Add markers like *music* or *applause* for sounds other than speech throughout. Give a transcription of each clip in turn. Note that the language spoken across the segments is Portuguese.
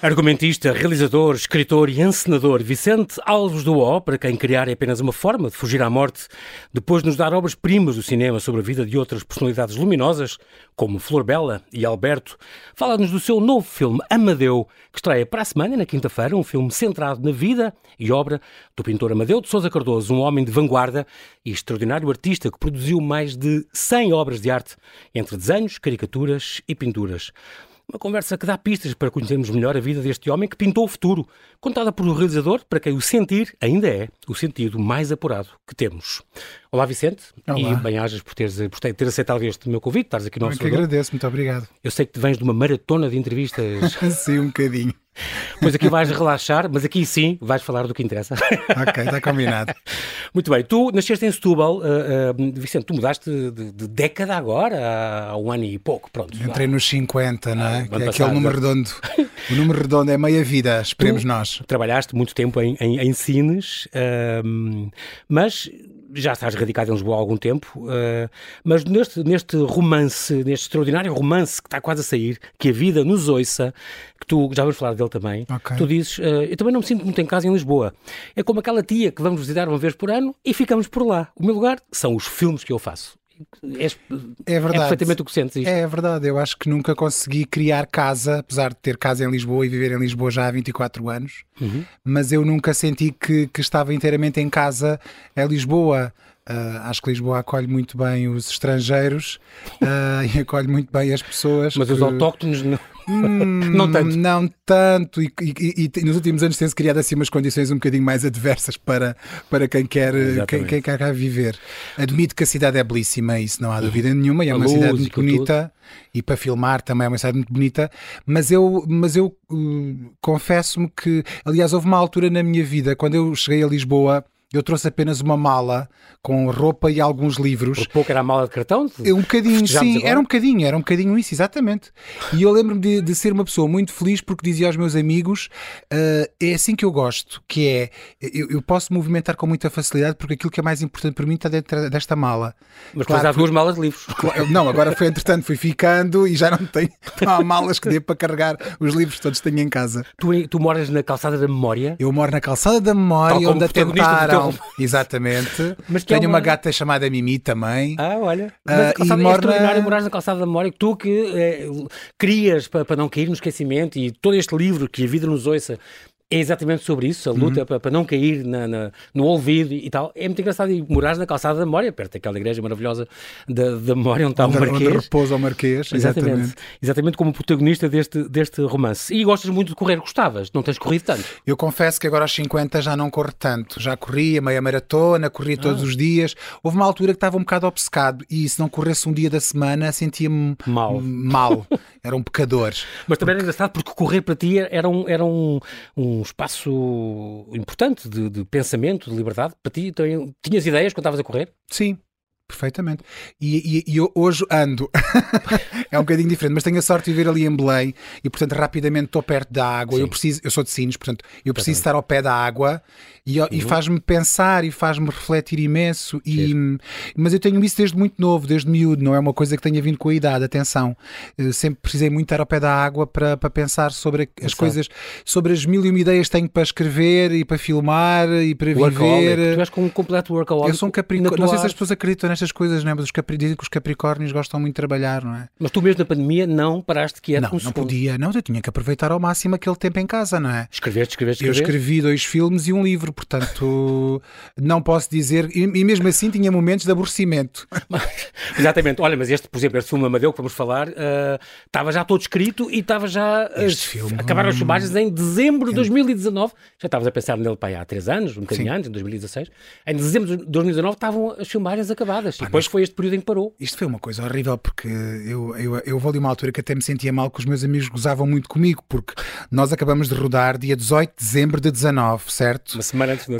Argumentista, realizador, escritor e encenador Vicente Alves do O, para quem criar é apenas uma forma de fugir à morte, depois de nos dar obras-primas do cinema sobre a vida de outras personalidades luminosas, como Flor Bela e Alberto, fala-nos do seu novo filme Amadeu, que estreia para a semana, na quinta-feira, um filme centrado na vida e obra do pintor Amadeu de Sousa Cardoso, um homem de vanguarda e extraordinário artista que produziu mais de 100 obras de arte, entre desenhos, caricaturas e pinturas. Uma conversa que dá pistas para conhecermos melhor a vida deste homem que pintou o futuro, contada por um realizador para quem o sentir ainda é o sentido mais apurado que temos. Olá, Vicente, Olá. e bem-ajas por, teres, por ter aceitado este meu convite, estás aqui no nosso Eu que agradeço, muito obrigado. Eu sei que te vens de uma maratona de entrevistas. *laughs* sim, um bocadinho. Pois aqui vais relaxar, mas aqui sim vais falar do que interessa. *laughs* Ok, está combinado. Muito bem, tu nasceste em Setúbal, uh, uh, Vicente, tu mudaste de, de, década agora, há um ano e pouco, pronto. Entrei nos 50, não é? Ah, que é aquele número redondo. O número redondo é meia vida, esperemos tu nós. Trabalhaste muito tempo em, em, em cines, uh, mas já estás radicado em Lisboa há algum tempo, uh, mas neste, neste romance, neste extraordinário romance que está quase a sair, que a vida nos ouça, que tu já vamos falar dele também, okay. tu dizes, uh, eu também não me sinto muito em casa em Lisboa. É como aquela tia que vamos visitar uma vez por ano e ficamos por lá. O meu lugar são os filmes que eu faço. É, é verdade. É perfeitamente o que sentes isto. É verdade. Eu acho que nunca consegui criar casa, apesar de ter casa em Lisboa e viver em Lisboa já há 24 anos, uhum. mas eu nunca senti que, que estava inteiramente em casa em Lisboa. Uh, acho que Lisboa acolhe muito bem os estrangeiros uh, *laughs* e acolhe muito bem as pessoas. Mas que... os autóctones não. Hum, não tanto. Não tanto. E, e, e, nos últimos anos tem-se criado assim umas condições um bocadinho mais adversas para, para quem, quer, quem, quem quer cá viver. Admito que a cidade é belíssima, isso não há dúvida nenhuma, e é uma cidade muito bonita. Tudo. E para filmar também é uma cidade muito bonita, mas eu, mas eu uh, confesso-me que, aliás, houve uma altura na minha vida, quando eu cheguei a Lisboa, eu trouxe apenas uma mala com roupa e alguns livros. Por pouco era a mala de cartão? Um bocadinho, sim, agora? era um bocadinho, era um bocadinho isso, exatamente. E eu lembro-me de, de, ser uma pessoa muito feliz porque dizia aos meus amigos: uh, é assim que eu gosto, que é eu, eu, posso movimentar com muita facilidade porque aquilo que é mais importante para mim está dentro desta mala. Mas claro, há duas malas de livros. Não, agora foi entretanto, fui ficando e já não tenho *laughs* não há malas que dê para carregar os livros todos tenho em casa. Tu, tu moras na calçada da memória? Eu moro na calçada da memória, onde atentaram *laughs* Exatamente. Mas Tenho é uma... uma... gata chamada Mimi também. Ah, olha. Mas uh, e é extraordinário morar na calçada da memória. Tu que é, crias para, para não cair no esquecimento e todo este livro que a vida nos ouça é exatamente sobre isso, a luta uhum. para, para, não cair na, na, no olvido e tal. É muito engraçado. E morares na calçada da memória, perto daquela igreja maravilhosa da, da memória onde está onde, o Marquês. Onde repousa o Marquês, exatamente. exatamente. Exatamente como protagonista deste, deste romance. E gostas muito de correr, gostavas? Não tens corrido tanto? Eu confesso que agora aos 50 já não corro tanto. Já corria meia maratona, corria ah. todos os dias. Houve uma altura que estava um bocado obcecado e se não corresse um dia da semana sentia-me mal. mal. Era um pecador. Mas também era engraçado porque correr para ti era um, era um, um espaço importante de, de pensamento, de liberdade. Para ti, também, tinhas ideias quando estavas a correr? Sim, Perfeitamente. E, e, e, eu hoje ando. *laughs* é um bocadinho diferente, mas tenho a sorte de viver ali em Belém e, portanto, rapidamente estou perto da água. Eu preciso, eu sou de Sines, portanto, eu preciso estar ao pé da água e, uhum. e faz-me pensar e faz-me refletir imenso. E, mas eu tenho isso desde muito novo, desde miúdo, não é uma coisa que tenha vindo com a idade. Atenção, eu sempre precisei muito estar ao pé da água para, para pensar sobre as Exato. coisas, sobre as mil e uma ideias que tenho para escrever e para filmar e para viver. Tu és com um completo workaholic. Eu sou um capricórnio. Não sei se as pessoas acreditam nestas coisas, não é? Mas os capri... os capricórnios gostam muito de trabalhar, não é? Mas tu mesmo na pandemia não paraste que Não, não podia. Não, eu tinha que aproveitar ao máximo aquele tempo em casa, não é? Escreveste, escreveste, escreveste. Eu escrevi dois filmes e um livro, portanto *laughs* não posso dizer, e, e, mesmo assim tinha momentos de aborrecimento. *laughs* Exatamente, olha, mas este, por exemplo, este filme Amadeu que vamos falar, uh, estava já todo escrito e estava já. Este filme. Acabaram as filmagens em dezembro de 2019. Já estavas a pensar nele para aí há três anos, um bocadinho Sim. antes, em 2016. Em dezembro de 2019 estavam as filmagens acabadas. Pá, e depois foi este período em que parou. Isto foi uma coisa horrível porque eu, eu, eu vou de uma altura que até me sentia mal que os meus amigos gozavam muito comigo, porque nós acabamos de rodar dia 18 de dezembro de 19, certo? Uma semana antes do uh,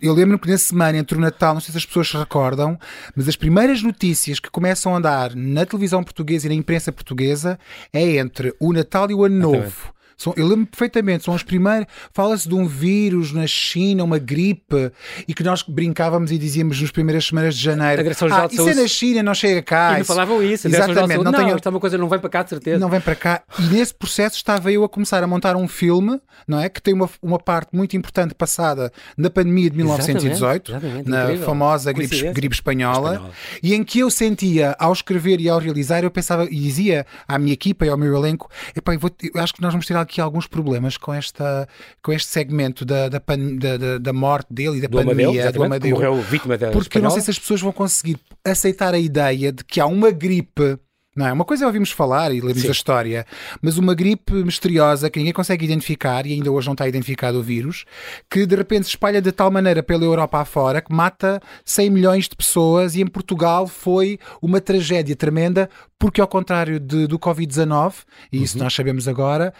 eu lembro que na semana entre o Natal, não sei se as pessoas se recordam, mas as primeiras notícias que começam a andar na televisão portuguesa e na imprensa portuguesa é entre o Natal e o Ano Novo São, eu lembro perfeitamente, são as primeiras. Fala-se de um vírus na China, uma gripe, e que nós brincávamos e dizíamos nas primeiras semanas de janeiro. Ah, isso é na China, não chega cá. E não falavam isso. Exatamente. Não, não, tenho... esta é uma coisa não vem para cá, de certeza. Não vem para cá. E nesse processo estava eu a começar a montar um filme, não é? Que tem uma, uma parte muito importante passada na pandemia de 1918, exatamente, exatamente, na incrível. famosa gripe, gripe espanhola, espanhola, e em que eu sentia, ao escrever e ao realizar, eu pensava e dizia à minha equipa e ao meu elenco: eu, acho que nós vamos ter aqui alguns problemas com, esta, com este segmento da, da, da, da morte dele e da do pandemia, Amadeu, do Amadeu. Morreu vítima da Porque eu não sei se as pessoas vão conseguir aceitar a ideia de que há uma gripe não é? Uma coisa é ouvirmos falar e lermos Sim. a história, mas uma gripe misteriosa que ninguém consegue identificar e ainda hoje não está identificado o vírus, que de repente se espalha de tal maneira pela Europa afora que mata 100 milhões de pessoas e em Portugal foi uma tragédia tremenda porque ao contrário de, do Covid-19, e isso uhum. nós sabemos agora,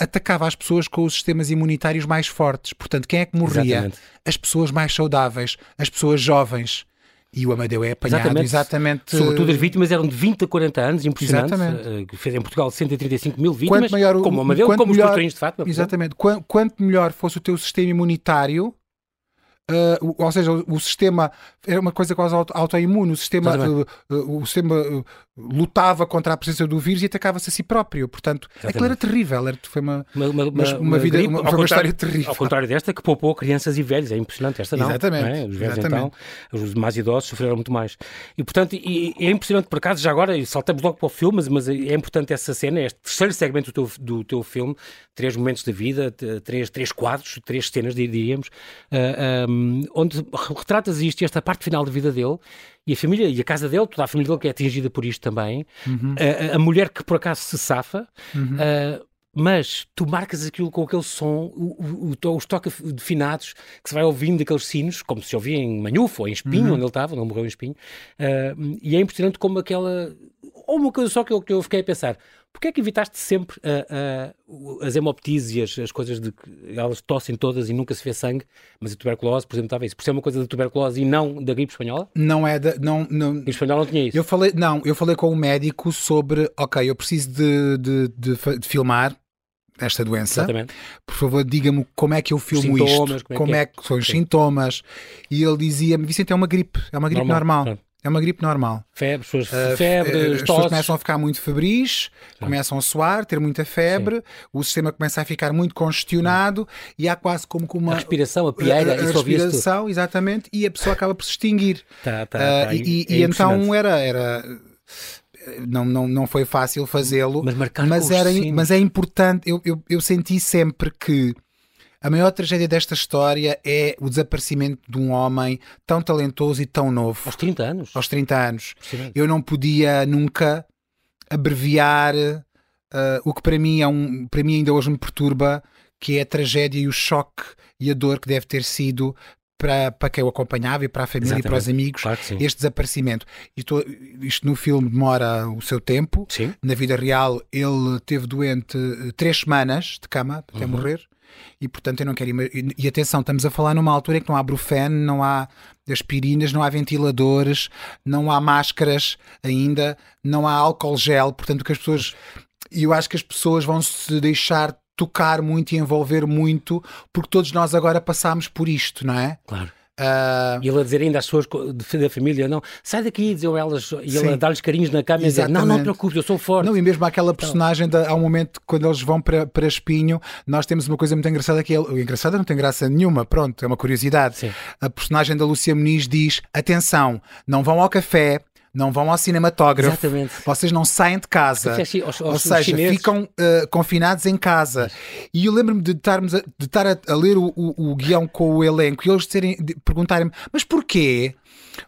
atacava as pessoas com os sistemas imunitários mais fortes. Portanto, quem é que morria? Exatamente. As pessoas mais saudáveis, as pessoas jovens. E o Amadeu é apanhado exatamente. exatamente. Sobretudo as vítimas eram de 20 a 40 anos, impressionante. Exatamente. Uh, fez em Portugal 135 mil vítimas, quanto maior, como o Amadeu, como melhor, os patrões de fato. Exatamente. Quanto, quanto melhor fosse o teu sistema imunitário, Uh, ou seja, o, o, sistema era uma coisa quase auto, autoimune, o sistema, uh, uh, o sistema lutava contra a presença do vírus e atacava-se a si próprio. Portanto, Exatamente. aquilo era terrível, era, foi uma, uma, uma, uma, uma vida, gripe, uma, história terrível. Ao contrário desta, que poupou crianças e velhos, é impressionante. Esta não. Exatamente. Não é? Os velhos Exatamente. então, os mais idosos sofreram muito mais. E portanto, e é impressionante por acaso, já agora, saltamos logo para o filme, mas, mas é importante essa cena, este terceiro segmento do teu, do teu filme, três momentos da vida, três, três quadros, três cenas, diríamos, um, onde retratas isto e esta parte final da vida dele e a família e a casa dele, toda a família dele que é atingida por isto também, uhum. a, a, mulher que por acaso se safa. Uhum. Uh, mas tu marcas aquilo com aquele som, o, o, os toques de finados que se vai ouvindo daqueles sinos, como se ouvia em Manhufo ou em Espinho, uhum. onde ele estava, não morreu em Espinho, uh, e é impressionante como aquela. Ou uma coisa só que eu, que eu fiquei a pensar: Porquê é que evitaste sempre uh, uh, as hemoptisias, as coisas de que elas tossem todas e nunca se vê sangue, mas a tuberculose, por exemplo, estava isso. Por ser uma coisa da tuberculose e não da gripe espanhola? Não é da. Não, não... Gripe espanhola não tinha isso. Eu falei, não, eu falei com um médico sobre, ok, eu preciso de, de, de, de filmar esta doença. Exatamente. Por favor, diga-me como é que eu filmo sintomas, isto, como é, é que, é que são os sintomas. E ele dizia-me, Vicente, é uma gripe, é uma gripe normal. normal. É uma gripe normal. Febre, pessoas, uh, febre, as pessoas começam a ficar muito febris, começam a suar, ter muita febre, Sim. o sistema começa a ficar muito congestionado Sim. e há quase como que uma. A respiração, a pieira, a, a respiração, exatamente, e a pessoa acaba por se extinguir. Tá, tá, uh, tá. E, e, é então era. era não, não, não foi fácil fazê-lo, mas, mas, era, mas é importante. Eu, eu, eu senti sempre que a maior tragédia desta história é o desaparecimento de um homem tão talentoso e tão novo. Aos 30 anos. Aos 30 anos. Eu não podia nunca abreviar uh, o que para mim, é um, para mim ainda hoje me perturba, que é a tragédia e o choque e a dor que deve ter sido para, para quem o acompanhava e para a família Exatamente. e para os amigos claro este desaparecimento. Isto, isto no filme demora o seu tempo. Sim. Na vida real, ele teve doente eh, três semanas de cama até uhum. morrer e portanto eu não quero e, atenção, estamos a falar numa altura em que não há brufen, não há aspirinas, não há ventiladores, não há máscaras ainda, não há álcool gel, portanto que as pessoas e eu acho que as pessoas vão se deixar tocar muito e envolver muito porque todos nós agora passamos por isto, não é? Claro. Uh... E ele a dizer ainda às pessoas da famíliam, não, sai daqui, diziam elas, e ele a dar-lhes carinhos na cama e dizer, não, não te preocupes, eu sou forte. Não, e mesmo aquela então. personagem, então... há um momento quando eles vão para, para Espinho, nós temos uma coisa muito engraçada que ele, engraçada não tem graça nenhuma, pronto, é uma curiosidade. Sim. A personagem da Lúcia Muniz diz, atenção, não vão ao café, não vão ao cinematógrafo, Exatamente. vocês não saem de casa, ou seja, ficam uh, confinados em casa. E eu lembro-me de, estarmos a, de estar a, a ler o, o, o, guião com o elenco e eles perguntarem-me, mas porquê?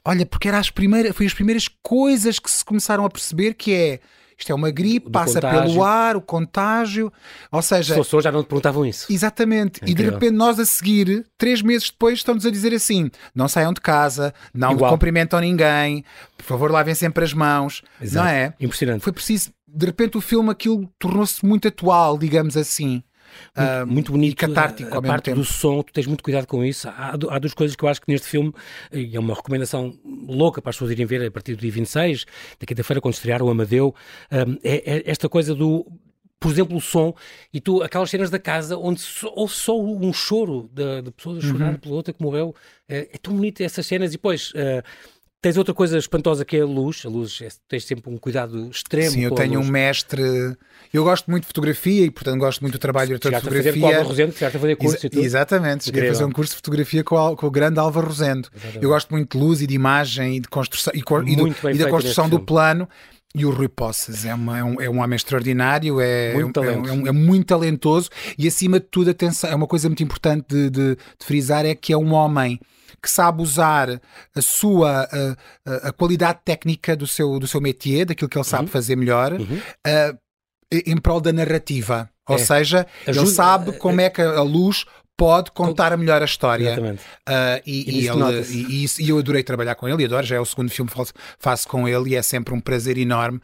Olha, porque era as primeiras, foi as primeiras coisas que se começaram a perceber que é isto é uma gripe, passa contágio. pelo ar, o contágio. Ou seja. As pessoas já não te perguntavam isso. Exatamente. É e de repente nós a seguir, três meses depois, estão-nos a dizer assim: não saiam de casa, não cumprimentam ninguém, por favor, lavem sempre as mãos. Exato. Não é? Impressionante. Foi preciso. De repente o filme aquilo tornou-se muito atual, digamos assim. Muito, muito bonito. E catártico a, a parte tempo. do som, tu tens muito cuidado com isso. Há, há duas coisas que eu acho que neste filme, e é uma recomendação louca para as pessoas irem ver a partir do dia 26, da quinta-feira, quando estrear o Amadeu, é, é esta coisa do por exemplo, o som, e tu, aquelas cenas da casa onde só, ou só um choro de, de pessoas a chorar uhum. pela outra que morreu, é, é tão bonito essas cenas. E depois. Uh, Tens outra coisa espantosa que é a luz. A luz, é, tens sempre um cuidado extremo. Sim, eu tenho um mestre. Eu gosto muito de fotografia e, portanto, gosto muito do trabalho de fotografia. Com o Álvaro Rosendo, a fazer curso Exa e tudo. Exatamente, cheguei a fazer um curso de fotografia com, o, com o grande Álvaro Rosendo. Exatamente. Eu gosto muito de luz e de imagem e de construção e, e, do, e da construção do plano. E o Rui Poças é, uma, é, um, é um homem extraordinário, é muito, é, é, é, muito talentoso e, acima de tudo, atenção, é uma coisa muito importante de, de, de frisar: é que é um homem que sabe usar a sua a, a, qualidade técnica do seu, do seu métier, daquilo que ele sabe uhum. fazer melhor, uhum. uh, em prol da narrativa. Ou é. seja, Ajuda, ele sabe como é que a luz pode contar melhor a história. Exatamente. Uh, e, e, e, ele, e, e, eu adorei trabalhar com ele, e adoro, já é o segundo filme que faço com ele e é sempre um prazer enorme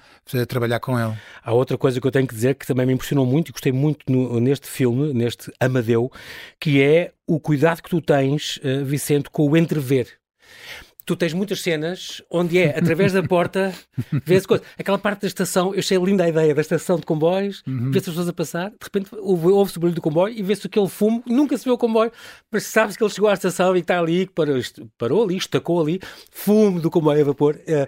trabalhar com ele. Há outra coisa que eu tenho que dizer que também me impressionou muito e gostei muito no, neste filme, neste Amadeu, que é o cuidado que tu tens, uh, Vicente, com o entrever tu tens muitas cenas onde é, através da porta, *laughs* vê-se coisa. Aquela parte da estação, eu achei linda a ideia da estação de comboios, uhum. vê-se as pessoas a passar, de repente ouve-se o barulho do comboio e vê-se aquele fumo, nunca se vê o comboio, mas sabes que ele chegou à estação e está ali, parou, parou ali, estacou ali, fumo do comboio a vapor. Uh,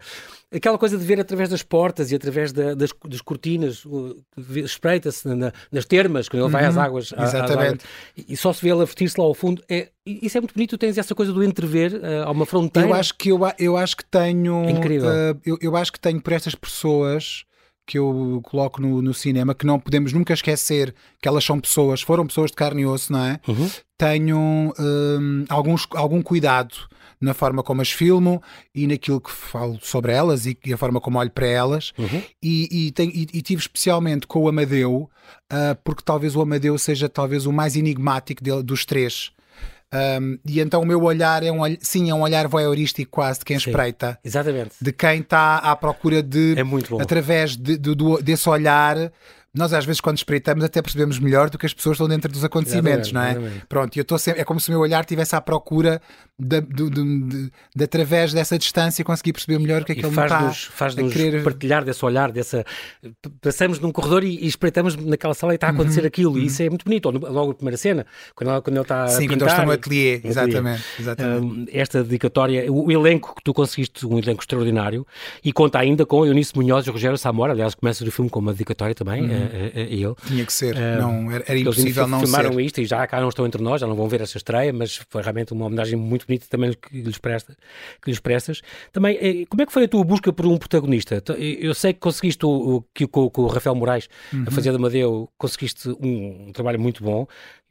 aquela coisa de ver através das portas e através da, das, das, cortinas, espreita-se na, nas termas, quando ele vai às uhum. águas. Exatamente. Às águas, e só se vê ele a vestir-se lá ao fundo. É, isso é muito bonito, tu tens essa coisa do entrever uh, a uma fronteira. Eu acho que, eu, eu acho que tenho. É incrível. Uh, eu, eu acho que tenho por estas pessoas que eu coloco no, no, cinema, que não podemos nunca esquecer que elas são pessoas, foram pessoas de carne e osso, não é? Uhum. Tenho um, alguns, algum cuidado na forma como as filmo e naquilo que falo sobre elas e, a forma como olho para elas. Uhum. E, e, tem, e, e, tive especialmente com o Amadeu, uh, porque talvez o Amadeu seja talvez o mais enigmático de, dos três. Um, e então o meu olhar é um sim, é um olhar voyeurístico quase de quem sim, espreita. Exatamente. De quem está à procura de, é através de, de, desse olhar, nós às vezes quando espreitamos até percebemos melhor do que as pessoas estão dentro dos acontecimentos, não é? Exatamente. Pronto, eu estou sempre, é como se o meu olhar estivesse à procura de, de, de, de através dessa distância conseguir perceber melhor o que é que ele faz está faz-nos querer... partilhar desse olhar, dessa passamos num corredor e, e espreitamos naquela sala e está a acontecer uhum, aquilo, uhum. e isso é muito bonito, ou logo a primeira cena, quando, ela, quando ele está Sim, a quando eles estão no ateliê, exatamente, exatamente. Esta dedicatória, o, o, elenco que tu conseguiste, um elenco extraordinário, e conta ainda com Eunice Munhoz e Rogério Samora, aliás, começa o filme com uma dedicatória também, uhum. a, a, a ele. Tinha que ser, uh, não, era, era impossível não filmaram ser. isto e já cá não estão entre nós, já não vão ver essa estreia, mas foi realmente uma homenagem muito bonita também que lhes, presta, que lhes prestas. Também, eh, como é que foi a tua busca por um protagonista? Eu sei que conseguiste o, que com, com o Rafael Moraes uhum. a fazer de Amadeu, conseguiste um, um trabalho muito bom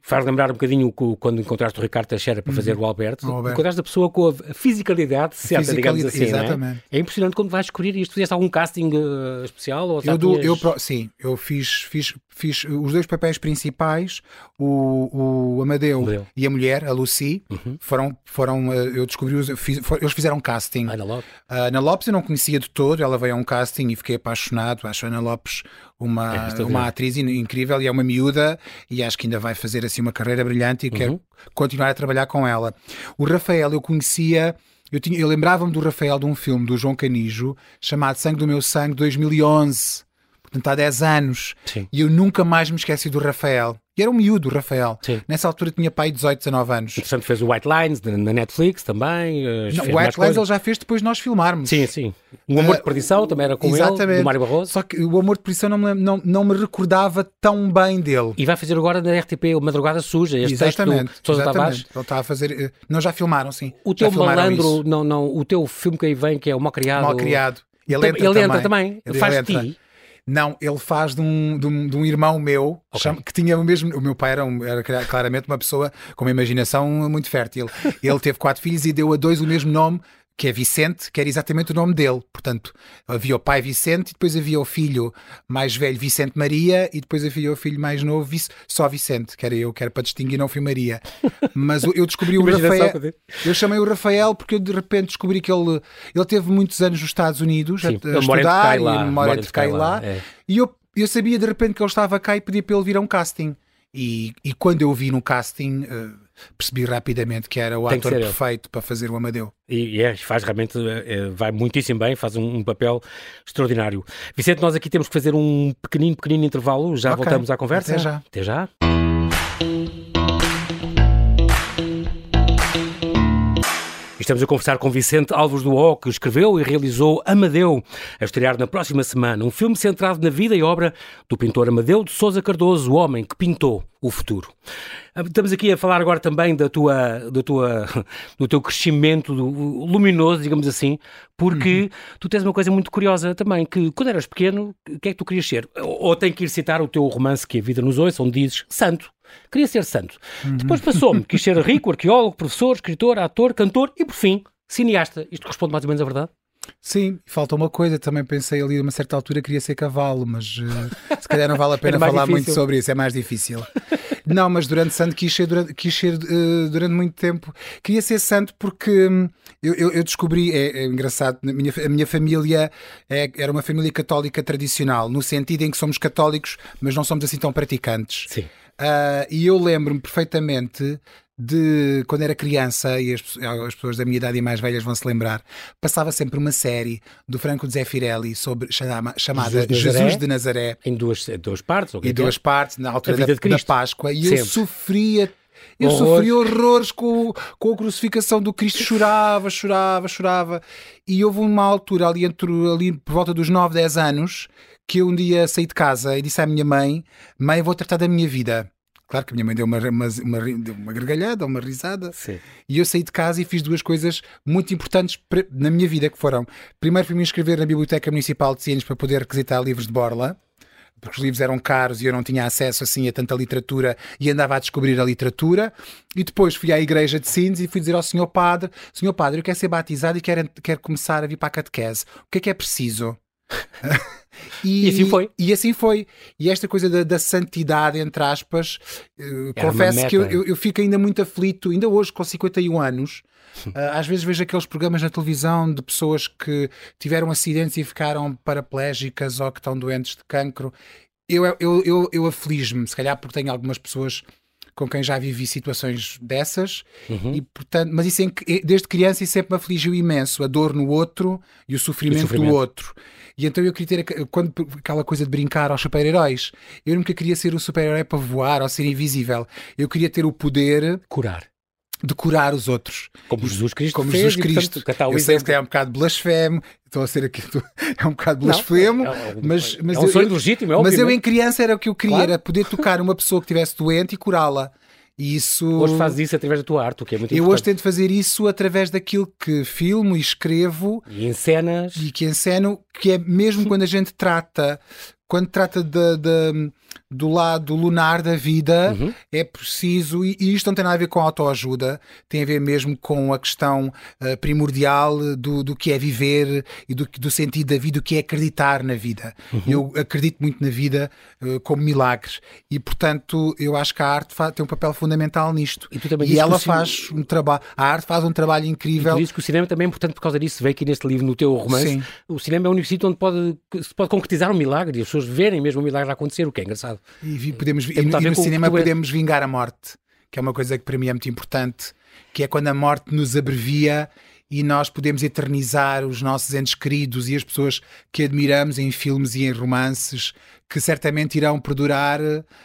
faz lembrar um bocadinho quando encontraste o Ricardo Teixeira para fazer uhum. o Alberto. O Alberto. Encontraste a pessoa com a fisicalidade certa, fisicalidade, digamos assim. É? Exatamente. É? é? impressionante quando vais descobrir isto. Fizeste algum casting uh, especial? Ou eu, do, eu Sim, eu fiz, fiz, fiz os dois papéis principais, o, o Amadeu, Amadeu. e a mulher, a Lucy, uhum. foram, foram uh, eu descobri, eu fiz, for, eles fizeram casting. Ana Lopes. Ana Lopes eu não conhecia de todo, ela veio a um casting e fiquei apaixonado. Acho a Ana Lopes uma, é, uma atriz incrível e é uma miúda e acho que ainda vai fazer assim uma carreira brilhante e uhum. quero continuar a trabalhar com ela. O Rafael eu conhecia. Eu, tinha, eu lembrava-me do Rafael de um filme do João Canijo chamado Sangue do Meu Sangue 2011 portanto há 10 anos, Sim. e eu nunca mais me esqueci do Rafael. E era um miúdo, o Rafael. Sim. Nessa altura tinha pai 18, 19 anos. Portanto, fez o White Lines na Netflix também. Eh, Não, o White Lines ele já fez depois de nós filmarmos. Sim, sim. O Amor uh, de Perdição também era com exatamente. ele, do Mário Barroso. Só que o Amor de Perdição não me, não, não me recordava tão bem dele. E vai fazer agora na RTP o Madrugada Suja, este exatamente, texto do Sousa Tavares. Ele está a fazer. Eh, não, já filmaram, sim. O teu malandro, não, não, o teu filme que aí vem, que é o Mal Criado. Mal Criado. Ele entra ele também. Entra também. Ele faz entra. ti. Não, ele faz de um, de um, de um irmão meu okay. que tinha o mesmo. O meu pai era, um, era, claramente uma pessoa com uma imaginação muito fértil. *laughs* Ele teve quatro filhos e deu a dois o mesmo nome, que é Vicente, que era exatamente o nome dele. Portanto, havia o pai Vicente, e depois havia o filho mais velho Vicente Maria, e depois havia o filho mais novo só Vicente, que era eu, que era para distinguir, não fui Maria. Mas eu descobri o *laughs* Rafael. Eu chamei o Rafael porque eu de repente descobri que ele, ele teve muitos anos nos Estados Unidos Sim, a, a estudar lá, e mora de cá e lá. É. E eu, eu sabia de repente que ele estava cá e pedia para ele vir a um casting. E, e quando eu vi no casting. Uh, percebi rapidamente que era o Tem ator ser ele. perfeito para fazer o Amadeu. E, e é, faz realmente, é, vai muitíssimo bem, faz um, um papel extraordinário. Vicente, nós aqui temos que fazer um pequenino, pequenino intervalo, já Ok, voltamos à conversa. até já. Até já. Estamos a conversar com Vicente Alves do O, que escreveu e realizou Amadeu, a estrear na próxima semana, um filme centrado na vida e obra do pintor Amadeu de Sousa Cardoso, o homem que pintou o futuro. Estamos aqui a falar agora também da tua, da tua, *laughs* do teu crescimento luminoso, digamos assim, porque tu tens uma coisa muito curiosa também, que quando eras pequeno, o que é que tu querias ser? Ou, ou tenho que ir citar o teu romance que a vida nos ouça, onde dizes santo. Queria ser santo. Depois passou-me, quis ser rico, arqueólogo, professor, escritor, ator, cantor e, por fim, cineasta. Isto responde mais ou menos à verdade? Sim, falta uma coisa, também pensei ali a uma certa altura queria ser cavalo, mas eh, se calhar não vale a pena falar muito difícil. sobre isso, é mais difícil. Não, mas durante santo quis ser durante, quis ser, eh, durante muito tempo. Queria ser santo porque hum, eu, eu- descobri, é, é engraçado, na minha, a minha família é- era uma família católica tradicional, no sentido em que somos católicos, mas não somos assim tão praticantes. Sim. Ah, e eu lembro-me perfeitamente de quando era criança, e as, as pessoas da minha idade e mais velhas vão se lembrar, passava sempre uma série do Franco de Zeffirelli sobre, chama- chamada Jesus de Jesus, Nazaré. de Nazaré, Em duas, em duas partes? ou é que é? duas partes, na altura da, da Páscoa, e eu Sempre. sofria. Eu Horrores. sofri horrores com, com a crucificação do Cristo, chorava, chorava, chorava. E houve uma altura ali, entre, ali por volta dos 9, 10 anos que eu um dia saí de casa e disse à minha mãe: Mãe, vou tratar da minha vida. Claro que a minha mãe deu uma, uma, uma, uma gargalhada, uma risada. Sim. E eu saí de casa e fiz duas coisas muito importantes na minha vida, que foram, primeiro fui me inscrever na Biblioteca Municipal de Ciências para poder requisitar livros de Borla, porque os livros eram caros e eu não tinha acesso assim a tanta literatura e andava a descobrir a literatura. E depois fui à igreja de Sines e fui dizer ao senhor padre, senhor padre, eu quero ser batizado e quero, quero começar a vir para a catequese. O que é que é preciso? *laughs* E assim foi. E assim foi. E esta coisa da, da santidade, entre aspas, uma confesso que eu, eu, eu fico ainda muito aflito, ainda hoje com 51 anos. Ah, às vezes vejo aqueles programas na televisão de pessoas que tiveram acidentes e ficaram paraplégicas ou que estão doentes de cancro. Eu, eu, eu, eu aflijo-me, se calhar porque tenho algumas pessoas com quem já vivi situações dessas, Uhum. e, portanto, mas isso em que- desde criança isso sempre me afligiu imenso, a dor no outro e o sofrimento, sofrimento. do outro. E então eu queria ter quando, aquela coisa de brincar aos super-heróis. Eu nunca queria ser um super-herói para voar ou ser invisível. Eu queria ter o poder Curar. De curar os outros. Como Jesus Cristo Como fez, Jesus e, portanto, Cristo. cá está o eu sei que é um bocado blasfemo, estou a ser aqui, é um bocado Não, blasfemo, é- é- mas, mas é um eu- sonho eu- legítimo, é mas eu mas em criança era o que eu queria, Claro. era poder tocar uma pessoa que estivesse doente e curá-la. E isso. Hoje fazes isso através da tua arte, o que é muito Eu hoje importante. tento fazer isso através daquilo que filmo e escrevo E em cenas... e que enceno, que é mesmo *laughs* quando a gente trata, quando trata do lado lunar da vida, Uhum. é preciso, e, e isto não tem nada a ver com autoajuda, tem a ver mesmo com a questão eh, primordial do, do que é viver e do, do sentido da vida, o que é acreditar na vida. Uhum. Eu acredito muito na vida eh, como milagres e, portanto, eu acho que a arte tem um papel fundamental nisto. E tu também E ela faz um trabalho, a arte faz um trabalho E incrível. tu dizes que o cinema também é importante por causa disso. Veio aqui neste livro, no teu romance. Sim. O cinema é o único sítio onde pode, se pode concretizar um milagre e as pessoas verem mesmo o milagre a acontecer, o que é engraçado. E, vi- podemos, e, e no cinema és. podemos vingar a morte, que é uma coisa que para mim é muito importante, que é quando a morte nos abrevia e nós podemos eternizar os nossos entes queridos e as pessoas que admiramos em filmes e em romances, que certamente irão perdurar,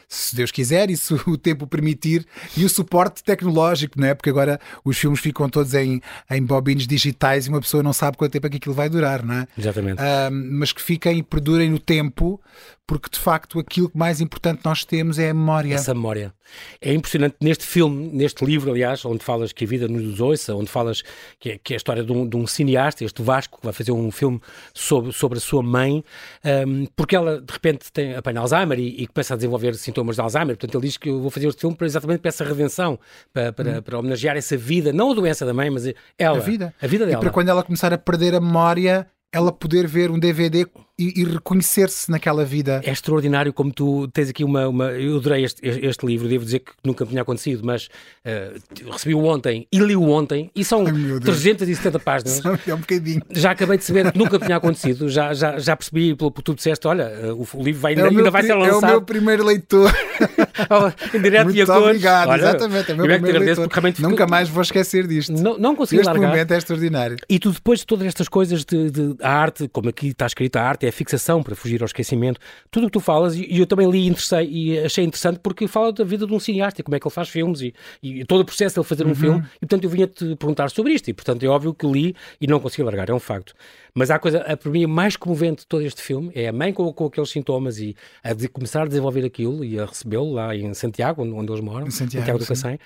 se Deus quiser e se o tempo permitir, e o suporte tecnológico, não é? Porque agora os filmes ficam todos em, em bobines digitais e uma pessoa não sabe quanto tempo é que aquilo vai durar, não é? Exatamente. Ahm, mas que fiquem e perdurem no tempo, porque de facto aquilo que mais importante nós temos é a memória. Essa memória. É impressionante neste filme, neste livro, aliás, onde falas que a vida nos ouça, onde falas que é, que é a história de um, de um cineasta, este Vasco, que vai fazer um filme sobre, sobre a sua mãe, ahm, porque ela de repente tem, apanha Alzheimer e, e começa a desenvolver sintomas de Alzheimer. Portanto, ele diz que eu vou fazer este filme para, exatamente para essa redenção, para, para, para homenagear essa vida, não a doença da mãe, mas ela, Hum. A vida. a vida E dela. para quando ela começar a perder a memória, ela poder ver um DVD e, e reconhecer-se naquela vida. É extraordinário como tu tens aqui uma. uma eu adorei este, este, livro, devo dizer que nunca me tinha acontecido, mas uh, recebi-o ontem e li-o ontem e são Ai, 370 páginas. *laughs* É um bocadinho. Já acabei de saber que nunca me tinha acontecido, já, já, já percebi pelo que tu disseste: olha, uh, o, livro vai, ainda, é ainda vai ser lançado. É o meu primeiro leitor. *laughs* em direto Muito e a cores. obrigado, olha, exatamente. É meu primeiro leitor. Nunca mais vou esquecer disto. Não, não consigo este largar. momento é extraordinário. E tu, depois de todas estas coisas de, de a arte, como aqui está escrito, a arte é a fixação para fugir ao esquecimento, tudo o que tu falas, e eu também li interessei, e achei interessante porque fala da vida de um cineasta, como é que ele faz filmes e, e todo o processo de ele fazer um uhum. filme, e portanto eu vinha-te perguntar sobre isto, e portanto é óbvio que li e não consegui largar, é um facto. Mas há a coisa, a, para mim, mais comovente de todo este filme é a mãe com, com aqueles sintomas e a de começar a desenvolver aquilo e a recebê-lo lá em Santiago, onde, onde eles moram, em Santiago, Santiago do Cacém.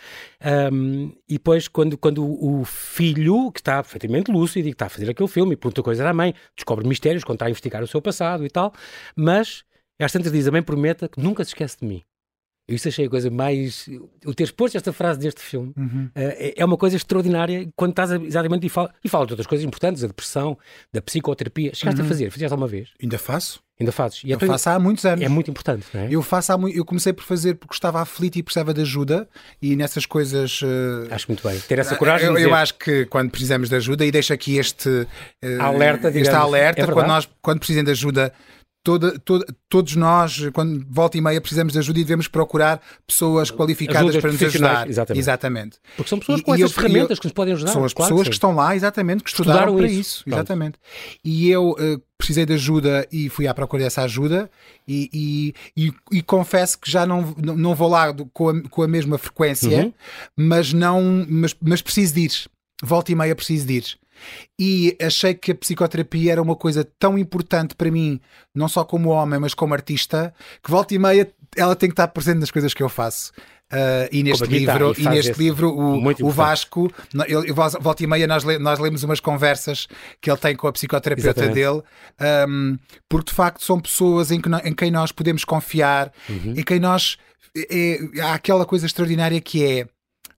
Um, e depois, quando, quando o filho, que está perfeitamente lúcido e que está a fazer aquele filme e pergunta coisas à mãe, descobre mistérios quando está a investigar o seu passado e tal, mas às tantas diz, a mãe prometa que nunca se esquece de mim. Eu isso achei a coisa mais. O ter exposto esta frase deste filme uhum. uh, é uma coisa extraordinária quando estás a, exatamente e fala, e fala de outras coisas importantes, da depressão, da psicoterapia. Chegaste uhum. a fazer? Fizeste alguma vez? Ainda faço. Ainda fazes? E eu então, faço há muitos anos. É muito importante, não é? Eu faço há Eu comecei por fazer porque estava aflito e precisava de ajuda e nessas coisas. Uh... Acho muito bem. Ter essa coragem. Eu, eu acho que quando precisamos de ajuda, e deixo aqui este. Uh, alerta, digamos. Este alerta, é quando, nós, quando precisem de ajuda, Toda, toda, todos nós, quando volta e meia, precisamos de ajuda e devemos procurar pessoas qualificadas para nos ajudar. Exatamente. exatamente. Porque são pessoas e, com essas eu, ferramentas eu, que nos podem ajudar. São as claro pessoas que, que, estão lá, exatamente, que estudaram, estudaram para isso. isso exatamente. E eu uh, precisei de ajuda e fui à procura dessa ajuda e, e, e confesso que já não, não vou lá com a, com a mesma frequência, uhum. mas, não, mas, mas preciso de ir. Volta e meia preciso de ir. E achei que a psicoterapia era uma coisa tão importante para mim, não só como homem, mas como artista, que volta e meia ela tem que estar presente nas coisas que eu faço. Uh, e neste livro, e, e neste esse. livro o, o Vasco, ele, volta e meia nós, le, nós lemos umas conversas que ele tem com a psicoterapeuta Exatamente. dele, um, porque de facto são pessoas em, que em quem nós podemos confiar, uhum. em quem nós. É, há aquela coisa extraordinária que é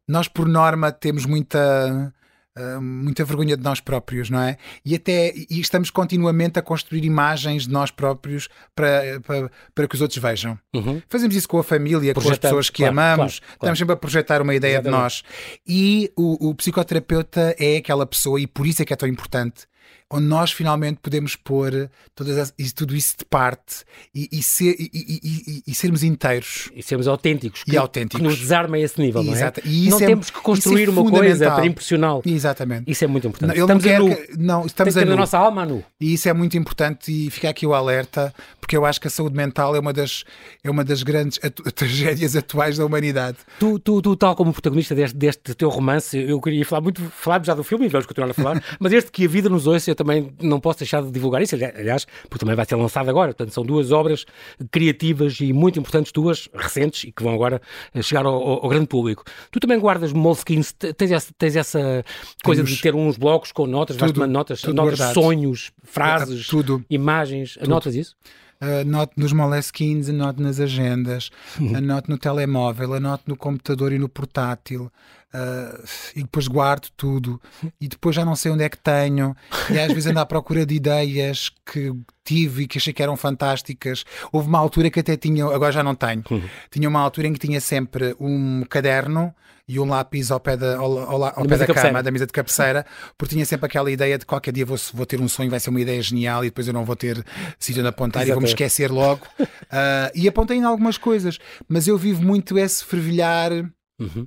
nós, por norma, temos muita ah, muita vergonha de nós próprios, não é? E até e estamos continuamente a construir imagens de nós próprios para, para, para que os outros vejam. Uhum. Fazemos isso com a família, com as pessoas que claro, amamos, claro, claro. estamos sempre a projetar uma ideia Exatamente. de nós. E o, o psicoterapeuta é aquela pessoa, e por isso é que é tão importante onde nós finalmente podemos pôr todas as, tudo isso de parte e, e, ser, e, e, sermos inteiros. E sermos autênticos. Que, e autênticos. Que nos desarma a esse nível, não é? não é, temos que construir é uma coisa para impressioná-lo. Exatamente. Isso é muito importante. Não, estamos não, que, não estamos Tem a nossa alma nu. E isso é muito importante e fica aqui o alerta, porque eu acho que a saúde mental é uma das, é uma das grandes atu *laughs* tragédias atuais da humanidade. Tu, tu, tu, tal como protagonista deste, deste teu romance, eu queria falar muito, falar já do filme e vamos continuar a falar, *laughs* mas este que a vida nos ouça, também não posso deixar de divulgar isso, aliás, porque também vai ser lançado agora. Portanto, são duas obras criativas e muito importantes, duas recentes e que vão agora eh, chegar ao, ao grande público. Tu também guardas Moleskins, tens essa, tens essa coisa Temos de ter uns blocos com notas, tudo, notas, notas sonhos, frases, é, tudo, imagens. Tudo. Anotas isso? anoto nos moleskins, anoto nas agendas, anoto no telemóvel, anoto no computador e no portátil. Uh, e depois guardo tudo e depois já não sei onde é que tenho e às vezes ando à procura de ideias que tive e que achei que eram fantásticas. Houve uma altura que até tinha, agora já não tenho, uhum. tinha uma altura em que tinha sempre um caderno e um lápis ao pé da, ao, ao, ao pé da cama, da mesa de cabeceira, porque tinha sempre aquela ideia de qualquer dia vou, vou ter um sonho, vai ser uma ideia genial e depois eu não vou ter sítio de apontar Exatamente. e vou me esquecer logo. uh, *laughs* e apontei em algumas coisas, mas eu vivo muito esse fervilhar. Uhum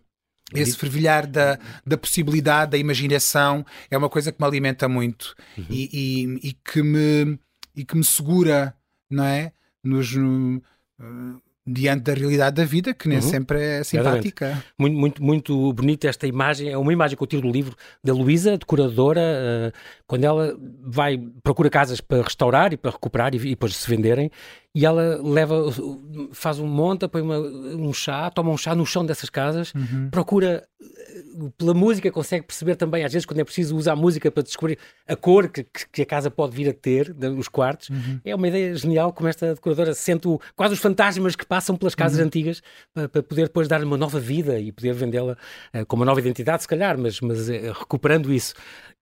esse fervilhar da, da possibilidade, da imaginação, é uma coisa que me alimenta muito uhum. e, e, e, que me, e que me segura, não é? Nos, no, uh, diante da realidade da vida, que nem uhum. sempre é simpática. Muito, muito, muito bonita esta imagem. É uma imagem que eu tiro do livro da Luísa, decoradora, uh, quando ela vai, procura casas para restaurar e para recuperar e, e depois se venderem, e ela leva, faz um monta, põe uma, um chá, toma um chá no chão dessas casas, uhum. procura pela música consegue perceber também, às vezes, quando é preciso usar a música para descobrir a cor que, que a casa pode vir a ter, os quartos. Uhum. É uma ideia genial como esta decoradora sente o, quase os fantasmas que passam pelas casas uhum. antigas para, para, poder depois dar uma nova vida e poder vendê-la uh, com uma nova identidade, se calhar, mas, mas uh, recuperando isso.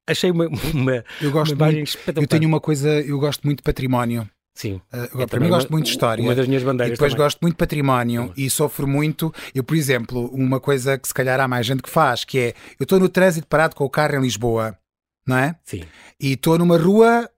achei uma, *laughs* uma, eu gosto uma muito, Eu tenho uma coisa, eu gosto muito de património. Sim. Uh, para mim, gosto muito de história. Uma das minhas bandeiras. E depois também. gosto muito de património e sofro muito. Eu, por exemplo, uma coisa que se calhar há mais gente que faz, que é eu estou no trânsito parado com o carro em Lisboa, não é? Sim. E estou numa rua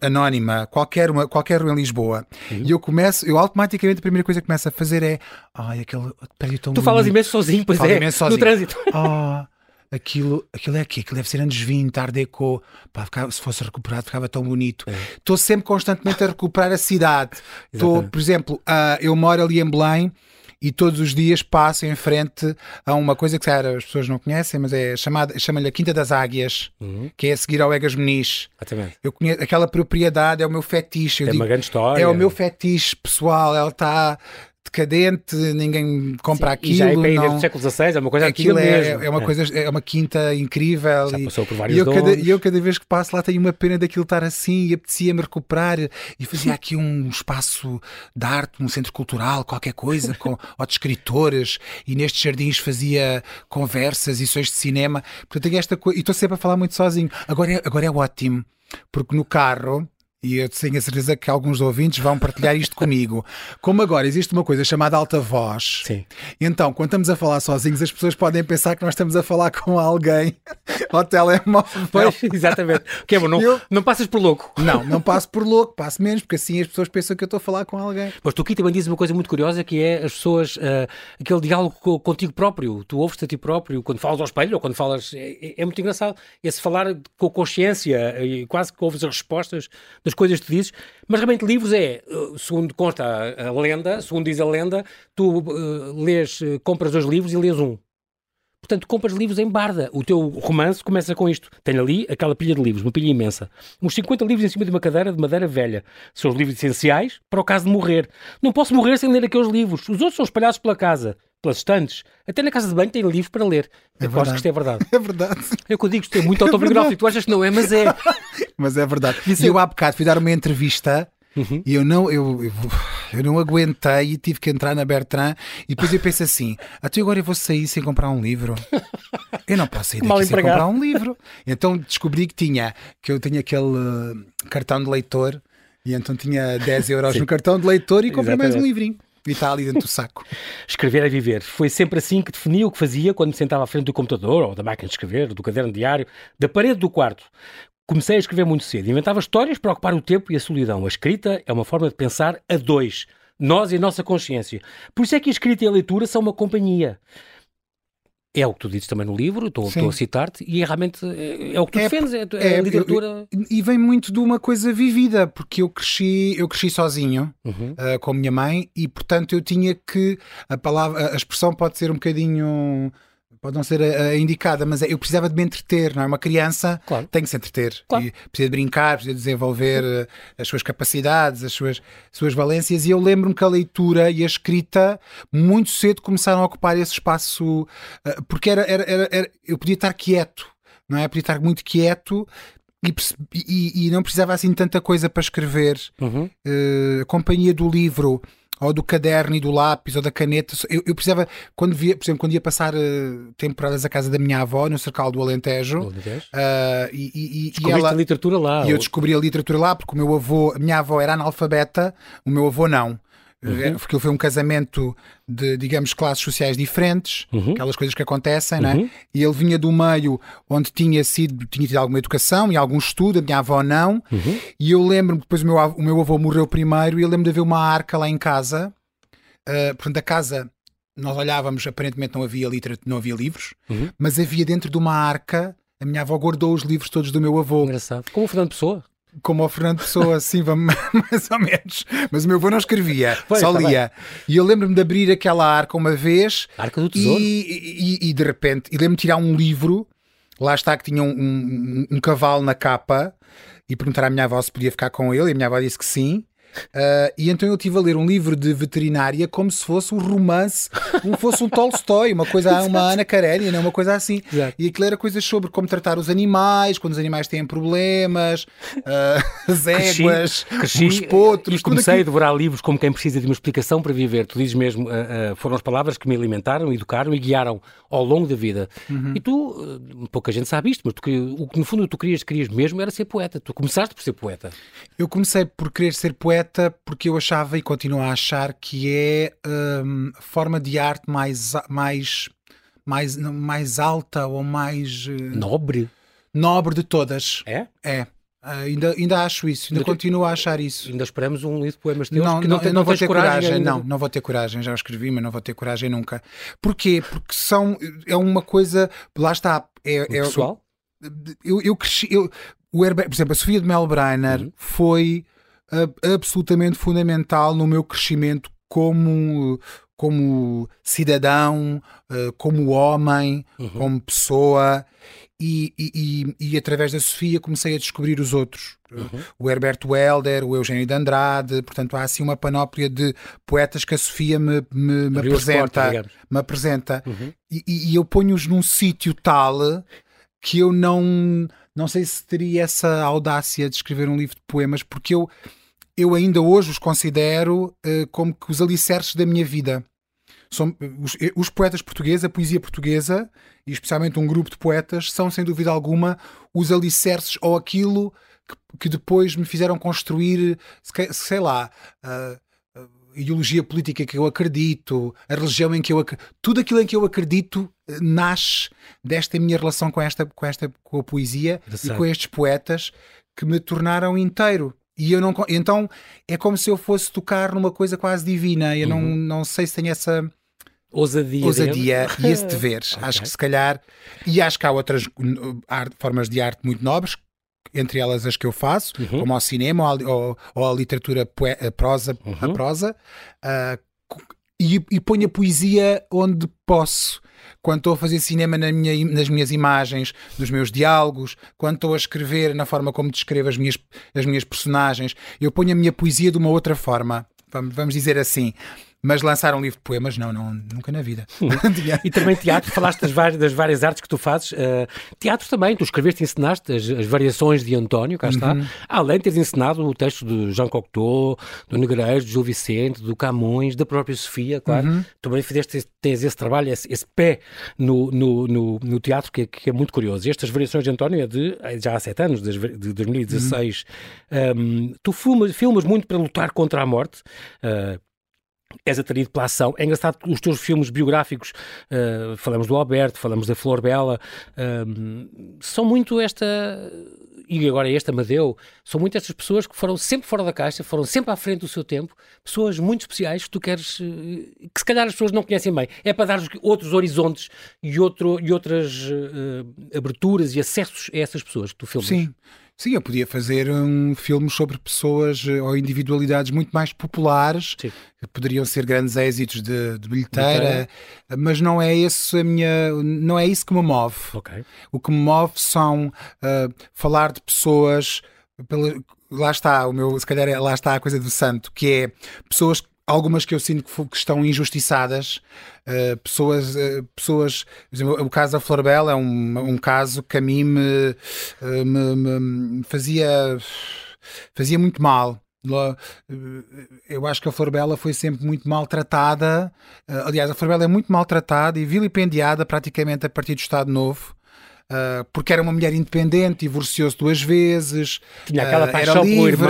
anónima, qualquer, uma, qualquer rua em Lisboa, uhum. e eu começo, eu automaticamente a primeira coisa que começo a fazer é ai, aquele prédio tão Tu falas imenso sozinho, pois Falo é, imenso sozinho. no trânsito. *laughs* Ah, aquilo, aquilo é aqui, aquilo deve ser anos 20, Art Deco. Pá, ficava, se fosse recuperado, ficava tão bonito. Estou é. sempre constantemente a recuperar a cidade. *laughs* Estou, por exemplo, uh, eu moro ali em Belém e todos os dias passo em frente a uma coisa que cara, as pessoas não conhecem, mas é chamada, chama-lhe a Quinta das Águias, uhum. que é a seguir ao Egas Meniz. Exatamente. Eu conheço, aquela propriedade é o meu fetiche. é digo, uma grande história. É o meu fetiche pessoal, ela está decadente, ninguém compra Sim, aquilo. E já é bem não... desde o século XVI, é uma coisa aquilo é, mesmo. É uma, coisa, é uma quinta incrível. Já e, passou por vários e eu, cada, e eu cada vez que passo lá tenho uma pena daquilo estar assim e apetecia-me recuperar e fazia *laughs* aqui um espaço de arte, um centro cultural, qualquer coisa, com *laughs* ou de escritores e nestes jardins fazia conversas e sessões de cinema. Portanto, tenho esta coisa e estou sempre a falar muito sozinho. Agora é, agora é ótimo, porque no carro e eu tenho a certeza que alguns ouvintes vão partilhar isto comigo. Como agora existe uma coisa chamada alta voz, Sim. então quando estamos a falar sozinhos, as pessoas podem pensar que nós estamos a falar com alguém *laughs* ao telemóvel. Pois, exatamente. Que é bom, não, Eu- não passas por louco. Não, não passo por louco, passo menos, porque assim as pessoas pensam que eu estou a falar com alguém. Mas tu aqui também dizes uma coisa muito curiosa que é as pessoas, ah, aquele diálogo co- contigo próprio. Tu ouves-te a ti próprio quando falas ao espelho ou quando falas. É, é muito engraçado. Esse falar com consciência e quase que ouves as respostas das coisas que tu dizes. Mas realmente, livros é, ah, segundo consta a, a lenda, segundo diz a lenda, tu ah, lês, ah, compras dois livros e lês um. Portanto, compras livros em barda. O teu romance começa com isto. Tenho ali aquela pilha de livros, uma pilha imensa. Uns 50 livros em cima de uma cadeira de madeira velha. São os livros essenciais para o caso de morrer. Não posso morrer sem ler aqueles livros. Os outros são espalhados pela casa, pelas estantes. Até na casa de banho tem livros para ler. Eu acho que isto é verdade. *laughs* É verdade. É o que eu digo, isto é muito *laughs* autobiográfico. Tu achas que não é, mas é. *laughs* Mas é verdade. E eu há bocado fui dar uma entrevista Uhum. e eu não, eu, eu, eu não aguentei e tive que entrar na Bertrand e depois eu penso assim, até agora eu vou sair sem comprar um livro. Eu não posso sair daqui sem comprar um livro. Então descobri que tinha, que eu tinha aquele uh, cartão de leitor e então tinha 10 euros Sim. no cartão de leitor e comprei mais um Exatamente. livrinho. Está ali dentro do saco. *laughs* Escrever é viver. Foi sempre assim que definia o que fazia quando me sentava à frente do computador, ou da máquina de escrever, do caderno diário, da parede do quarto. Comecei a escrever muito cedo. Inventava histórias para ocupar o tempo e a solidão. A escrita é uma forma de pensar a dois. Nós e a nossa consciência. Por isso é que a escrita e a leitura são uma companhia. É o que tu dizes também no livro, estou, estou a citar-te, e é realmente é, é o que tu É, defendes, é, é a literatura. E vem muito de uma coisa vivida, porque eu cresci, eu cresci sozinho. Uhum. uh, com a minha mãe e portanto eu tinha que a palavra a expressão pode ser um bocadinho pode não ser a, a indicada mas é, eu precisava de me entreter não é uma criança Claro. tem que se entreter Claro. e precisa de brincar precisa de desenvolver uh, as suas capacidades as suas suas valências e eu lembro-me que a leitura e a escrita muito cedo começaram a ocupar esse espaço uh, porque era, era, era, era- eu podia estar quieto não é podia estar muito quieto e, e- e não precisava assim de tanta coisa para escrever Uhum. eh, a companhia do livro ou do caderno e do lápis ou da caneta. Eu, eu precisava, quando via, por exemplo, quando ia passar eh, temporadas à casa da minha avó, no Cercal do Alentejo, vês? ah, e, e- e ela. a literatura lá. E eu descobri a literatura lá porque o meu avô, a minha avó era analfabeta, o meu avô não. Eh, Porque ele foi um casamento de, digamos, classes sociais diferentes, Uhum. aquelas coisas que acontecem, é? Uhum. E ele vinha do meio onde tinha sido, tinha tido alguma educação e algum estudo, a minha avó não. Uhum. E eu lembro-me que depois o meu, avô, o meu avô morreu primeiro e eu lembro de haver uma arca lá em casa. Uh, portanto, a casa, nós olhávamos, aparentemente não havia, litera, não havia livros, Uhum. mas havia dentro de uma arca. A minha avó guardou os livros todos do meu avô, Engraçado. Como o Fernando Pessoa. Como ao Fernando Pessoa, *laughs* assim, mais ou menos. Mas o meu avô não escrevia, Pois, só tá bem. lia. E eu lembro-me de abrir aquela arca uma vez Arca do Tesouro. e, e- e de repente, e lembro-me de tirar um livro, lá está que tinha um, um- um cavalo na capa, e perguntar à minha avó se podia ficar com ele, e a minha avó disse que sim. Uh, e então eu estive a ler um livro de veterinária como se fosse um romance, como fosse um Tolstói, uma coisa, *laughs* uma Ana Karenina, uma coisa assim. Exato. E aquilo era coisas sobre como tratar os animais, quando os animais têm problemas, uh, *laughs* as éguas, cresci, os potros. E comecei aquilo. a devorar livros como quem precisa de uma explicação para viver. Tu dizes mesmo, uh, foram as palavras que me alimentaram, educaram e guiaram ao longo da vida. Uhum. E tu, pouca gente sabe isto, mas tu, o que no fundo tu querias, querias mesmo era ser poeta. Tu começaste por ser poeta. Eu comecei por querer ser poeta porque eu achava e continuo a achar que é hum, a forma de arte mais, mais, mais, mais alta ou mais. Uh, nobre? Nobre de todas. É? É. Uh, ainda, ainda acho isso, ainda, ainda continuo a achar isso. Ainda esperamos um livro de poemas teus não, que não, não, não vou ter coragem, coragem não, não vou ter coragem, já escrevi, mas não vou ter coragem nunca. Porquê? Porque são, é uma coisa, lá está, é, é pessoal? Eu, eu cresci, eu, o Herbert, por exemplo, a Sofia de Melbrenner uhum. foi absolutamente fundamental no meu crescimento como, como cidadão, uh, como homem, uhum. como pessoa. E, e, e, e, através da Sofia comecei a descobrir os outros. Uhum. O Herbert Welder, o Eugênio de Andrade, portanto há assim uma panóplia de poetas que a Sofia me, me, me apresenta. me apresenta. Uhum. E, e, eu ponho-os num sítio tal que eu não, não sei se teria essa audácia de escrever um livro de poemas, porque eu, eu ainda hoje os considero uh, como que os alicerces da minha vida. São, os, eh, os, poetas portugueses, a poesia portuguesa, e especialmente um grupo de poetas, são sem dúvida alguma os alicerces ou aquilo que, que depois me fizeram construir, sei lá, uh, ideologia política que eu acredito, a religião em que eu acredito, tudo aquilo em que eu acredito eh, nasce desta minha relação com esta com esta com a poesia e com estes poetas que me tornaram inteiro. E eu não então é como se eu fosse tocar numa coisa quase divina. Eu uhum. não, não sei se tenho essa ousadia, ousadia e esse dever. *laughs* okay. Acho que se calhar e acho que há outras art, formas de arte muito nobres entre elas as que eu faço, uhum. como ao cinema ou, a, ou, ou a literatura a prosa, uhum. a prosa uh, e, e ponho a poesia onde posso. Quando estou a fazer cinema na minha, nas minhas imagens, nos meus diálogos, quando estou a escrever na forma como descrevo as minhas, as minhas personagens, eu ponho a minha poesia de uma outra forma. Vamos, vamos dizer assim. Mas lançar um livro de poemas, não, não nunca na vida. *laughs* e também teatro, falaste das várias, das várias artes que tu fazes. Uh, teatro também, tu escreveste e ensinaste as, as, variações de António, cá está. Uhum. Além de teres ensinado o texto de Jean Cocteau, do Negreiros, do Gil Vicente, do Camões, da própria Sofia, claro. Uhum. Também fizeste, tens esse trabalho, esse, esse pé no, no, no, no teatro que é, que é, muito curioso. E estas variações de António é de já há sete anos, de 2016. Uhum. Um, tu filmas, filmas muito para lutar contra a morte. Uh, és atraído pela ação. É engraçado que os teus filmes biográficos, uh, falamos do Alberto, falamos da Flor Bela, uh, são muito esta, e agora este Amadeu, são muito estas pessoas que foram sempre fora da caixa, foram sempre à frente do seu tempo, pessoas muito especiais que tu queres, uh, que se calhar as pessoas não conhecem bem. É para dar outros horizontes e, outro, e outras aberturas e acessos a essas pessoas que tu filmas. Sim. Sim, eu podia fazer um filme sobre pessoas eh, ou individualidades muito mais populares, Sim. que poderiam ser grandes êxitos de, de bilheteira, mas não é esse a minha, não é isso que me move. Okay. O que me move são uh, falar de pessoas pela, lá está o meu, se calhar é, lá está a coisa do santo, que é pessoas algumas que eu sinto que, estão injustiçadas, uh, pessoas, uh, pessoas, exemplo, o caso da Flor Bela é um, um caso que a mim me, uh, me, me, fazia, fazia muito mal. Eu acho que a Flor Bela foi sempre muito maltratada. Aliás, a Flor Bela é muito maltratada e vilipendiada praticamente a partir do Estado Novo. porque era uma mulher independente, divorciou-se duas vezes, Tinha aquela paixão era livre,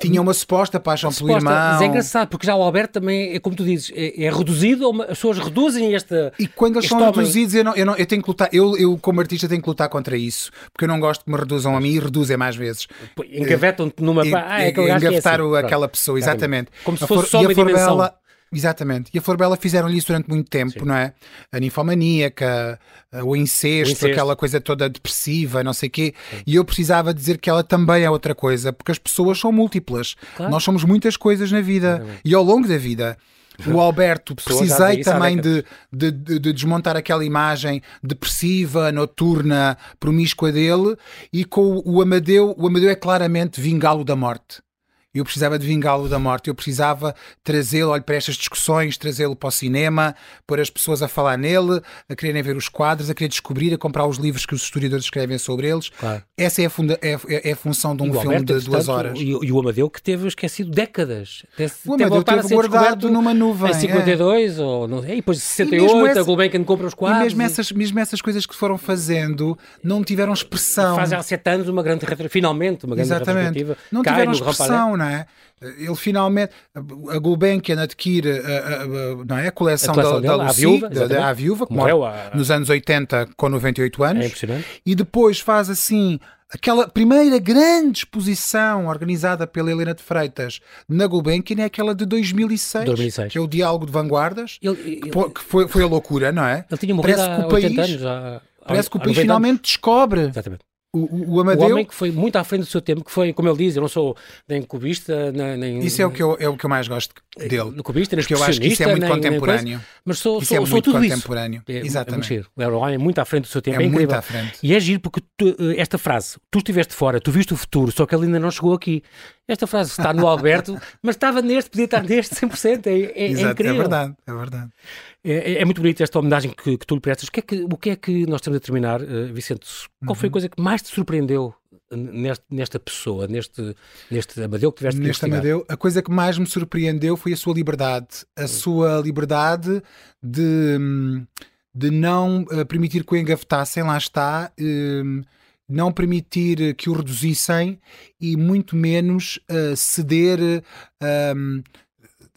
tinha uma suposta paixão pelo irmão. Mas é engraçado, porque já o Alberto também, é como tu dizes, é, é reduzido, as pessoas reduzem esta. E quando eles são homem... reduzidos, eu, não, eu, não, eu tenho que lutar, eu, eu como artista tenho que lutar contra isso, porque eu não gosto que me reduzam a mim e reduzem mais vezes. Engavetam-te numa. ah, é aquele Engavetar é assim. aquela pessoa, exatamente. Como se fosse só uma dimensão. Exatamente. E a Florbela fizeram-lhe isso durante muito tempo, Sim. não é? A ninfomaníaca, o incesto, o incesto, aquela coisa toda depressiva, não sei o quê. Sim. E eu precisava dizer que ela também é outra coisa, porque as pessoas são múltiplas. Claro. Nós somos muitas coisas na vida e ao longo da vida. O Alberto, precisei também de, de, de, de, desmontar aquela imagem depressiva, noturna, promíscua dele, e com o Amadeu, o Amadeu é claramente vingá-lo da morte. Eu precisava de vingá-lo da morte, eu precisava trazê-lo olha, para estas discussões, trazê-lo para o cinema, pôr as pessoas a falar nele, a quererem ver os quadros, a querer descobrir, a comprar os livros que os historiadores escrevem sobre eles. Claro. Essa é a, funda é, é, é a função de um filme Alberto, de duas horas. E, e, o Amadeu que teve esquecido décadas. Teve, o Amadeu teve guardado numa nuvem. Em 52, é. ou não, e depois de 68, essa, a Gulbenkian compra os quadros. E mesmo, Essas, mesmo essas coisas que foram fazendo não tiveram expressão. Faz há sete anos uma grande finalmente uma grande Exatamente. Não tiveram expressão, não é? Ele finalmente, a Gulbenkian adquire a, a, a, não é? a coleção, a coleção da, da Lucy, viúva, da, da, viúva, que morreu a... nos anos 80 com 98 anos. É. E depois faz assim aquela primeira grande exposição organizada pela Helena de Freitas na Gulbenkian é aquela de 2006, 2006. que é o Diálogo de Vanguardas, ele, ele, que, foi, foi a loucura, não é? Ele tinha morrido parece há que o país, anos, já, parece que o país finalmente anos. descobre Exatamente o, o, Amadeu... o homem que foi muito à frente do seu tempo, que foi, como ele diz, eu não sou nem cubista, nem. Isso é o que eu, é o que eu mais gosto dele. No cubista, Porque eu acho que isso é muito nem, contemporâneo. Nem mas sou, isso sou, é sou tudo contemporâneo. isso. É, Exatamente. É, é um homem muito à frente do seu tempo. É, é muito à frente. E é giro porque tu, esta frase, tu estiveste fora, tu viste o futuro, só que ele ainda não chegou aqui. Esta frase está no Alberto, mas estava neste, podia estar neste 100%. É, é, é Exato, incrível. É verdade, é verdade. É, é, muito bonito esta homenagem que, que tu lhe prestas. O que, é que, o que é que nós estamos a terminar, uh, Vicente? Qual foi a uhum. coisa que mais te surpreendeu neste, nesta pessoa, neste, neste Amadeu que tiveste Neste Amadeu, a coisa que mais me surpreendeu foi a sua liberdade. A hum. sua liberdade de, de não uh, permitir que o engavetassem, lá está. Uh, não permitir que o reduzissem e muito menos uh, ceder uh,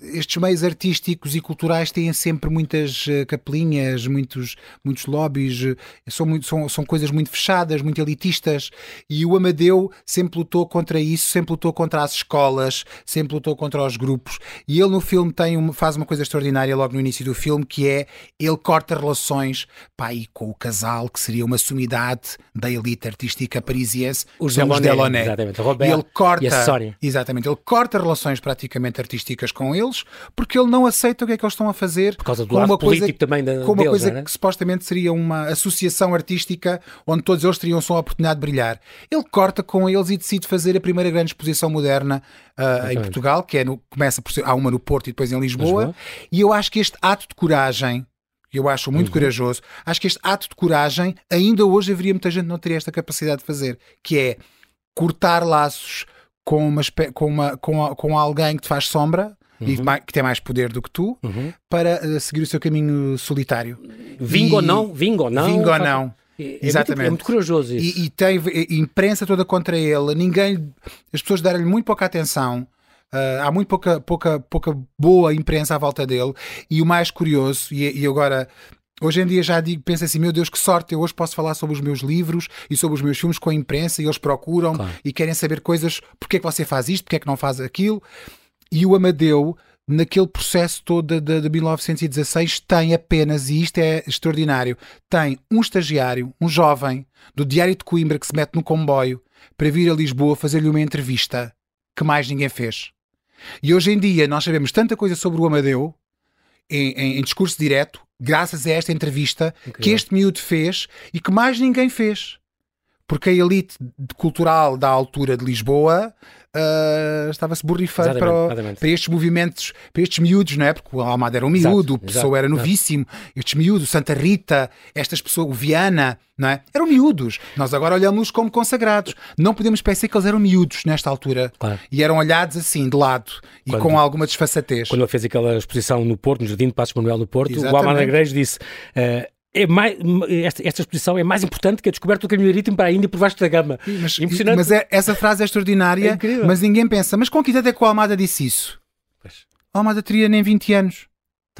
estes meios artísticos e culturais têm sempre muitas eh, capelinhas, muitos, muitos lobbies, eh, são, muito, são, são coisas muito fechadas, muito elitistas. E o Amadeu sempre lutou contra isso, sempre lutou contra as escolas, sempre lutou contra os grupos. E ele no filme tem uma, faz uma coisa extraordinária logo no início do filme, que é ele corta relações pá, com o casal, que seria uma sumidade da elite artística parisiense, os Delaunay. Exatamente, Robert e ele corta, e a Sónia. Exatamente, ele corta relações praticamente artísticas com ele deles porque ele não aceita o que é que eles estão a fazer. Por causa do lado político também da, Com uma deles, coisa é? que supostamente seria uma associação artística onde todos eles teriam só a oportunidade de brilhar. Ele corta com eles e decide fazer a primeira grande exposição moderna uh, em Portugal, que é no, começa por ser, há uma no Porto e depois em Lisboa. Lisboa. E eu acho que este ato de coragem eu acho muito uhum. corajoso. Acho que este ato de coragem, ainda hoje haveria muita gente que não teria esta capacidade de fazer, que é cortar laços com, uma, com, uma, com, com alguém que te faz sombra, uhum. e que tem mais poder do que tu, uhum. para uh, seguir o seu caminho solitário. Vingo ou não? Vingo ou não? Vingo ou não. É, Exatamente. Muito, é muito corajoso isso. E, e tem imprensa toda contra ele, ninguém, as pessoas deram-lhe muito pouca atenção. Uh, há muito pouca, pouca, pouca boa imprensa à volta dele. E o mais curioso, e, e agora Hoje em dia já digo, penso assim, meu Deus, que sorte, eu hoje posso falar sobre os meus livros e sobre os meus filmes com a imprensa e eles procuram claro. e querem saber coisas, porque é que você faz isto, porque é que não faz aquilo. E o Amadeu, naquele processo todo de, de 1916, tem apenas, e isto é extraordinário, tem um estagiário, um jovem, do Diário de Coimbra, que se mete no comboio para vir a Lisboa fazer-lhe uma entrevista que mais ninguém fez. E hoje em dia nós sabemos tanta coisa sobre o Amadeu, em, em, em discurso direto, graças a esta entrevista que este miúdo fez e que mais ninguém fez. Porque a elite cultural da altura de Lisboa uh, estava-se borrifando para, para, estes movimentos, para estes miúdos, não é? Porque o Almada era um miúdo, exato, o Pessoa era novíssimo, exato. estes miúdos, Santa Rita, estas pessoas, o Viana, não é? Eram miúdos. Nós agora olhamos-los como consagrados. Não podemos pensar que eles eram miúdos nesta altura. Claro. E eram olhados assim, de lado, e quando, com alguma desfaçatez. Quando ele fez aquela exposição no Porto, no Jardim de Passos Manuel no Porto, Exatamente. o Almada Igreja disse. Uh, é mais, esta, esta, exposição é mais importante que a descoberta do caminho marítimo para a Índia por baixo da gama. Mas, Impressionante. mas é, essa frase é extraordinária, é mas ninguém pensa, mas com que idade é que o Almada disse isso? Pois. O Almada teria nem 20 anos.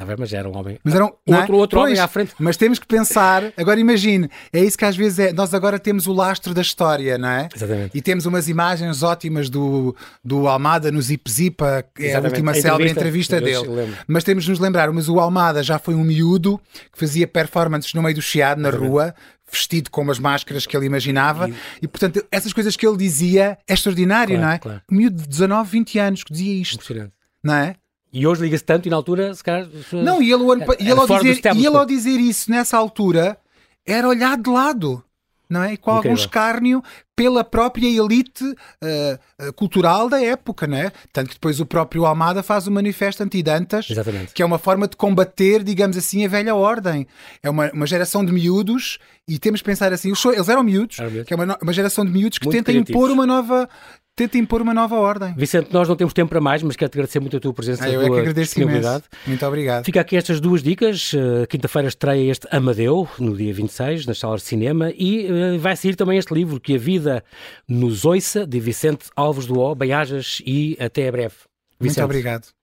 Está mas era um homem. Mas era um, outro, é? outro pois, homem à frente. Mas temos que pensar, agora imagine, é isso que às vezes é. Nós agora temos o lastro da história, não é? Exatamente. E temos umas imagens ótimas do, do Almada no Zip Zipa, que é a última célebre entrevista, entrevista dele. Mas temos de nos lembrar, mas o Almada já foi um miúdo que fazia performances no meio do chiado, na Exatamente. rua, vestido com as máscaras que ele imaginava, e... e, portanto, essas coisas que ele dizia é extraordinário, claro, não é? Claro. Um miúdo de 19, 20 anos que dizia isto. Não é? E hoje liga-se tanto e na altura, se calhar. Não, e ele, e ele, ao, dizer, e ele ao dizer isso nessa altura era olhar de lado. não é? E com Incrível. algum escárnio pela própria elite uh, cultural da época, não é? Tanto que depois o próprio Almada faz o manifesto anti-Dantas, que é uma forma de combater, digamos assim, a velha ordem. É uma, uma geração de miúdos e temos que pensar assim, eles eram miúdos, que é uma, uma geração de miúdos que Muito tenta criativos. impor uma nova tenta impor uma nova ordem. Vicente, nós não temos tempo para mais, mas quero-te agradecer muito a tua presença ah, e a tua disponibilidade. Imenso. Muito obrigado. Fica aqui estas duas dicas. Uh, Quinta-feira estreia este Amadeu, no dia 26, nas salas de cinema, e uh, vai sair também este livro, Que a Vida nos Ouça, de Vicente Alves do O. Bem-ajas e até breve. Vicente. Muito obrigado.